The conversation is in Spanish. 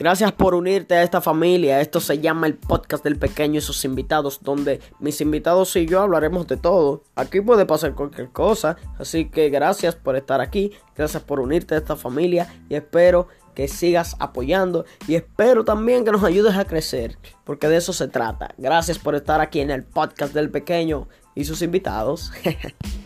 Gracias por unirte a esta familia. Esto se llama el podcast del pequeño y sus invitados, donde mis invitados y yo hablaremos de todo. Aquí puede pasar cualquier cosa. Así que gracias por estar aquí. Gracias por unirte a esta familia. Y espero que sigas apoyando. Y espero también que nos ayudes a crecer. Porque de eso se trata. Gracias por estar aquí en el podcast del pequeño y sus invitados.